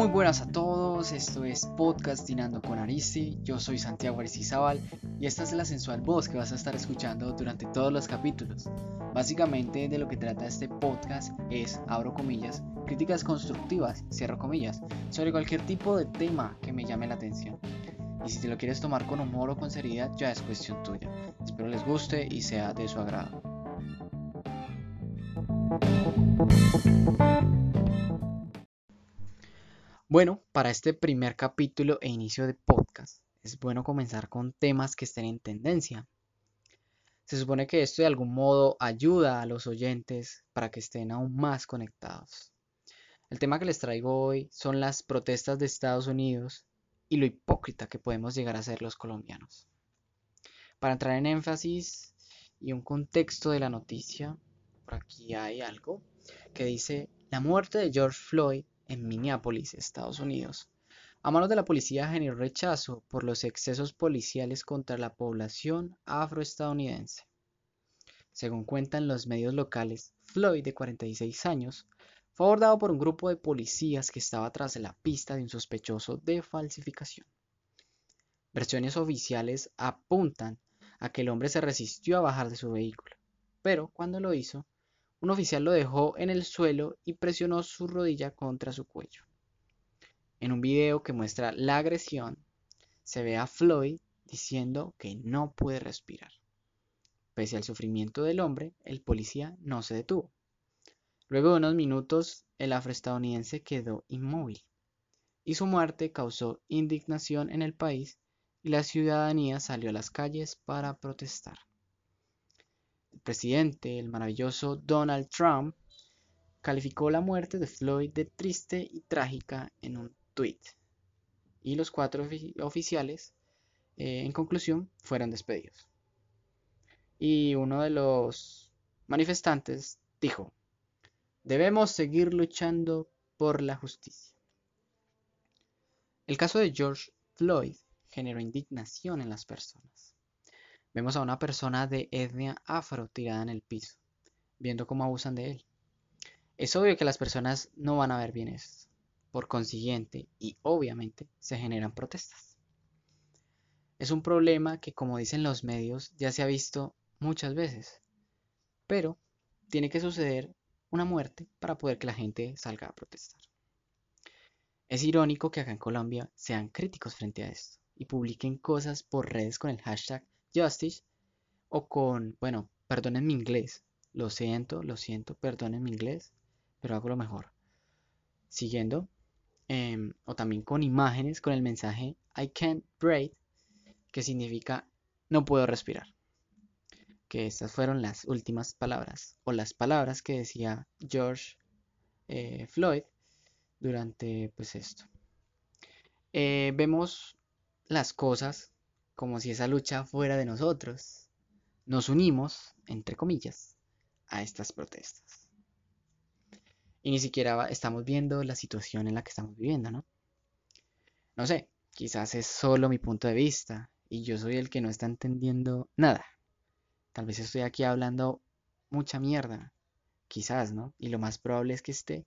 Muy buenas a todos, esto es Podcastinando con Aristi, yo soy Santiago Aristizábal y esta es la sensual voz que vas a estar escuchando durante todos los capítulos. Básicamente de lo que trata este podcast es, abro comillas, críticas constructivas, cierro comillas, sobre cualquier tipo de tema que me llame la atención. Y si te lo quieres tomar con humor o con seriedad, ya es cuestión tuya. Espero les guste y sea de su agrado. Bueno, para este primer capítulo e inicio de podcast, es bueno comenzar con temas que estén en tendencia. Se supone que esto de algún modo ayuda a los oyentes para que estén aún más conectados. El tema que les traigo hoy son las protestas de Estados Unidos y lo hipócrita que podemos llegar a ser los colombianos. Para entrar en énfasis y un contexto de la noticia, por aquí hay algo que dice la muerte de George Floyd en Minneapolis, Estados Unidos. A manos de la policía generó rechazo por los excesos policiales contra la población afroestadounidense. Según cuentan los medios locales, Floyd, de 46 años, fue abordado por un grupo de policías que estaba tras la pista de un sospechoso de falsificación. Versiones oficiales apuntan a que el hombre se resistió a bajar de su vehículo, pero cuando lo hizo, un oficial lo dejó en el suelo y presionó su rodilla contra su cuello. En un video que muestra la agresión, se ve a Floyd diciendo que no puede respirar. Pese al sufrimiento del hombre, el policía no se detuvo. Luego de unos minutos, el afroestadounidense quedó inmóvil y su muerte causó indignación en el país y la ciudadanía salió a las calles para protestar presidente, el maravilloso Donald Trump, calificó la muerte de Floyd de triste y trágica en un tweet. Y los cuatro oficiales, eh, en conclusión, fueron despedidos. Y uno de los manifestantes dijo, debemos seguir luchando por la justicia. El caso de George Floyd generó indignación en las personas. Vemos a una persona de etnia afro tirada en el piso, viendo cómo abusan de él. Es obvio que las personas no van a ver bien esto. Por consiguiente, y obviamente, se generan protestas. Es un problema que, como dicen los medios, ya se ha visto muchas veces. Pero tiene que suceder una muerte para poder que la gente salga a protestar. Es irónico que acá en Colombia sean críticos frente a esto y publiquen cosas por redes con el hashtag Justice o con, bueno, perdonen mi inglés, lo siento, lo siento, perdonen mi inglés, pero hago lo mejor. Siguiendo, em, o también con imágenes con el mensaje I can't breathe, que significa no puedo respirar. Que estas fueron las últimas palabras, o las palabras que decía George eh, Floyd durante pues esto. Eh, vemos las cosas como si esa lucha fuera de nosotros. Nos unimos, entre comillas, a estas protestas. Y ni siquiera estamos viendo la situación en la que estamos viviendo, ¿no? No sé, quizás es solo mi punto de vista y yo soy el que no está entendiendo nada. Tal vez estoy aquí hablando mucha mierda, quizás, ¿no? Y lo más probable es que esté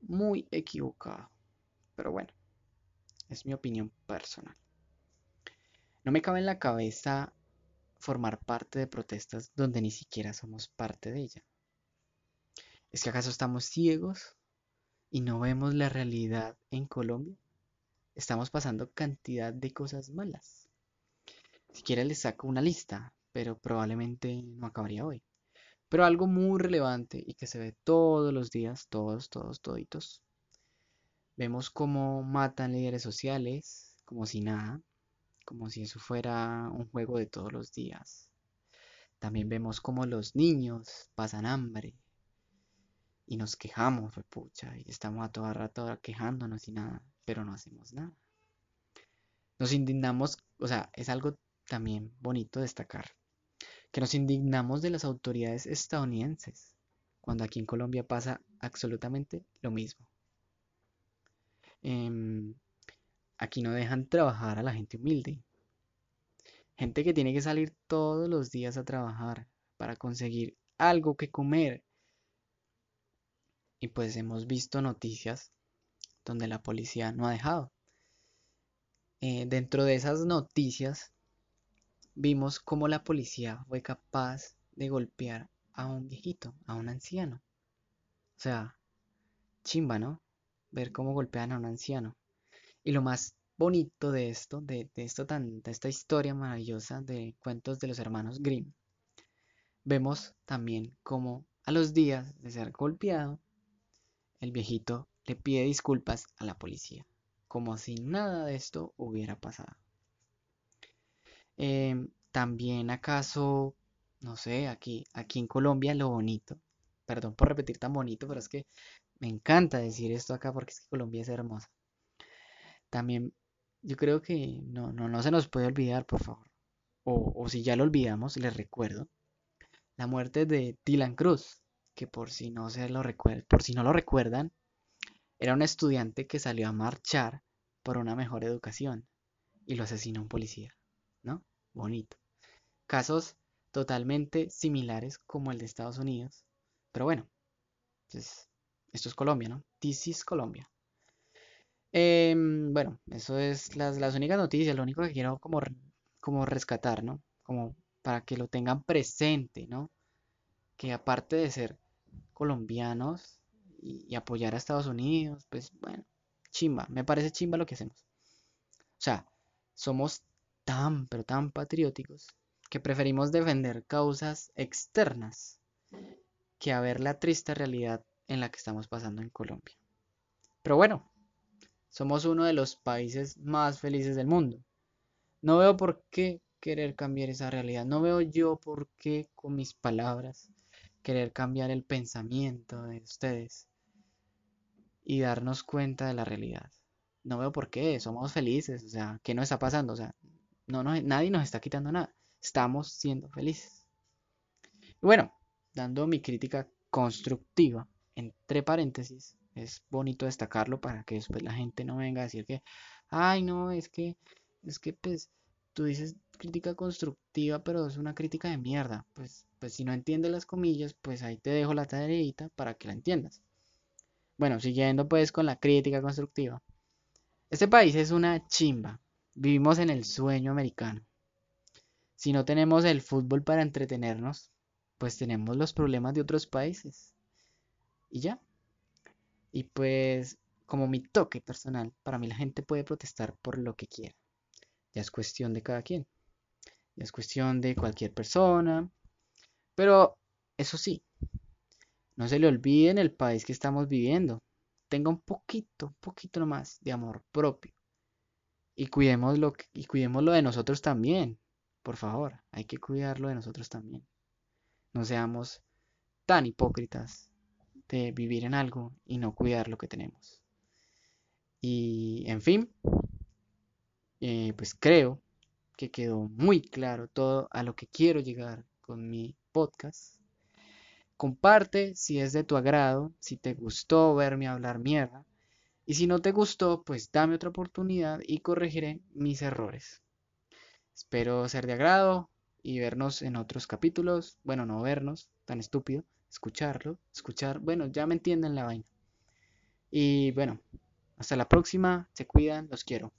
muy equivocado. Pero bueno, es mi opinión personal. No me cabe en la cabeza formar parte de protestas donde ni siquiera somos parte de ella. ¿Es que acaso estamos ciegos y no vemos la realidad en Colombia? Estamos pasando cantidad de cosas malas. Si quiere les saco una lista, pero probablemente no acabaría hoy. Pero algo muy relevante y que se ve todos los días, todos, todos, toditos. Vemos cómo matan líderes sociales, como si nada como si eso fuera un juego de todos los días. También vemos como los niños pasan hambre y nos quejamos, pucha, y estamos a todo rato quejándonos y nada, pero no hacemos nada. Nos indignamos, o sea, es algo también bonito destacar, que nos indignamos de las autoridades estadounidenses, cuando aquí en Colombia pasa absolutamente lo mismo. Em, Aquí no dejan trabajar a la gente humilde. Gente que tiene que salir todos los días a trabajar para conseguir algo que comer. Y pues hemos visto noticias donde la policía no ha dejado. Eh, dentro de esas noticias vimos cómo la policía fue capaz de golpear a un viejito, a un anciano. O sea, chimba, ¿no? Ver cómo golpean a un anciano. Y lo más bonito de esto, de, esto tan, esta historia maravillosa de cuentos de los hermanos Grimm, vemos también cómo a los días de ser golpeado, el viejito le pide disculpas a la policía, como si nada de esto hubiera pasado. Em, también acaso, no sé, aquí, aquí en Colombia lo bonito, perdón por repetir tan bonito, pero es que me encanta decir esto acá porque es que Colombia es hermosa. También yo creo que no, no, no se nos puede olvidar, por favor. O, o si ya lo olvidamos, les recuerdo la muerte de Dylan Cruz, que por si no se lo por si no lo recuerdan, era un estudiante que salió a marchar por una mejor educación y lo asesinó un policía, ¿no? Bonito. Casos totalmente similares como el de Estados Unidos, pero bueno, pues esto es Colombia, ¿no? This is Colombia. Em, bueno, eso es las, las, únicas noticias, lo único que quiero como, como rescatar, ¿no? Como para que lo tengan presente, ¿no? Que aparte de ser colombianos y, apoyar a Estados Unidos, pues bueno, chimba, me parece chimba lo que hacemos. O sea, somos tan, pero tan patrióticos que preferimos defender causas externas que a ver la triste realidad en la que estamos pasando en Colombia. Pero bueno, somos uno de los países más felices del mundo. No veo por qué querer cambiar esa realidad. No veo yo por qué con mis palabras querer cambiar el pensamiento de ustedes y darnos cuenta de la realidad. No veo por qué, somos felices, o sea, ¿qué nos está pasando? O sea, no, nadie nos está quitando nada, estamos siendo felices. Y bueno, dando mi crítica constructiva, entre paréntesis, es bonito destacarlo para que después la gente no venga a decir que, ay, no, es que, es que, pues, tú dices crítica constructiva, pero es una crítica de mierda. Pues, pues si no entiendes las comillas, pues ahí te dejo la tareita para que la entiendas. Bueno, siguiendo pues con la crítica constructiva. Este país es una chimba. Vivimos en el sueño americano. Si no tenemos el fútbol para entretenernos, pues tenemos los problemas de otros países. Y ya. Y pues, como mi toque personal, para mí la gente puede protestar por lo que quiera. Ya es cuestión de cada quien. Ya es cuestión de cualquier persona. Pero, eso sí, no se le olvide el país que estamos viviendo. Tenga un poquito, un poquito más de amor propio. Y cuidémoslo, y cuidémoslo de nosotros también. Por favor, hay que cuidarlo de nosotros también. No seamos tan hipócritas de vivir en algo y no cuidar lo que tenemos. Y en fin, eh, pues creo que quedó muy claro todo a lo que quiero llegar con mi podcast. Comparte si es de tu agrado, si te gustó verme hablar mierda. Y si no te gustó, pues dame otra oportunidad y corregiré mis errores. Espero ser de agrado y vernos en otros capítulos. Bueno, no vernos, tan estúpido escucharlo, escuchar, bueno, ya me entienden la vaina. Y bueno, hasta la próxima, se cuidan, los quiero.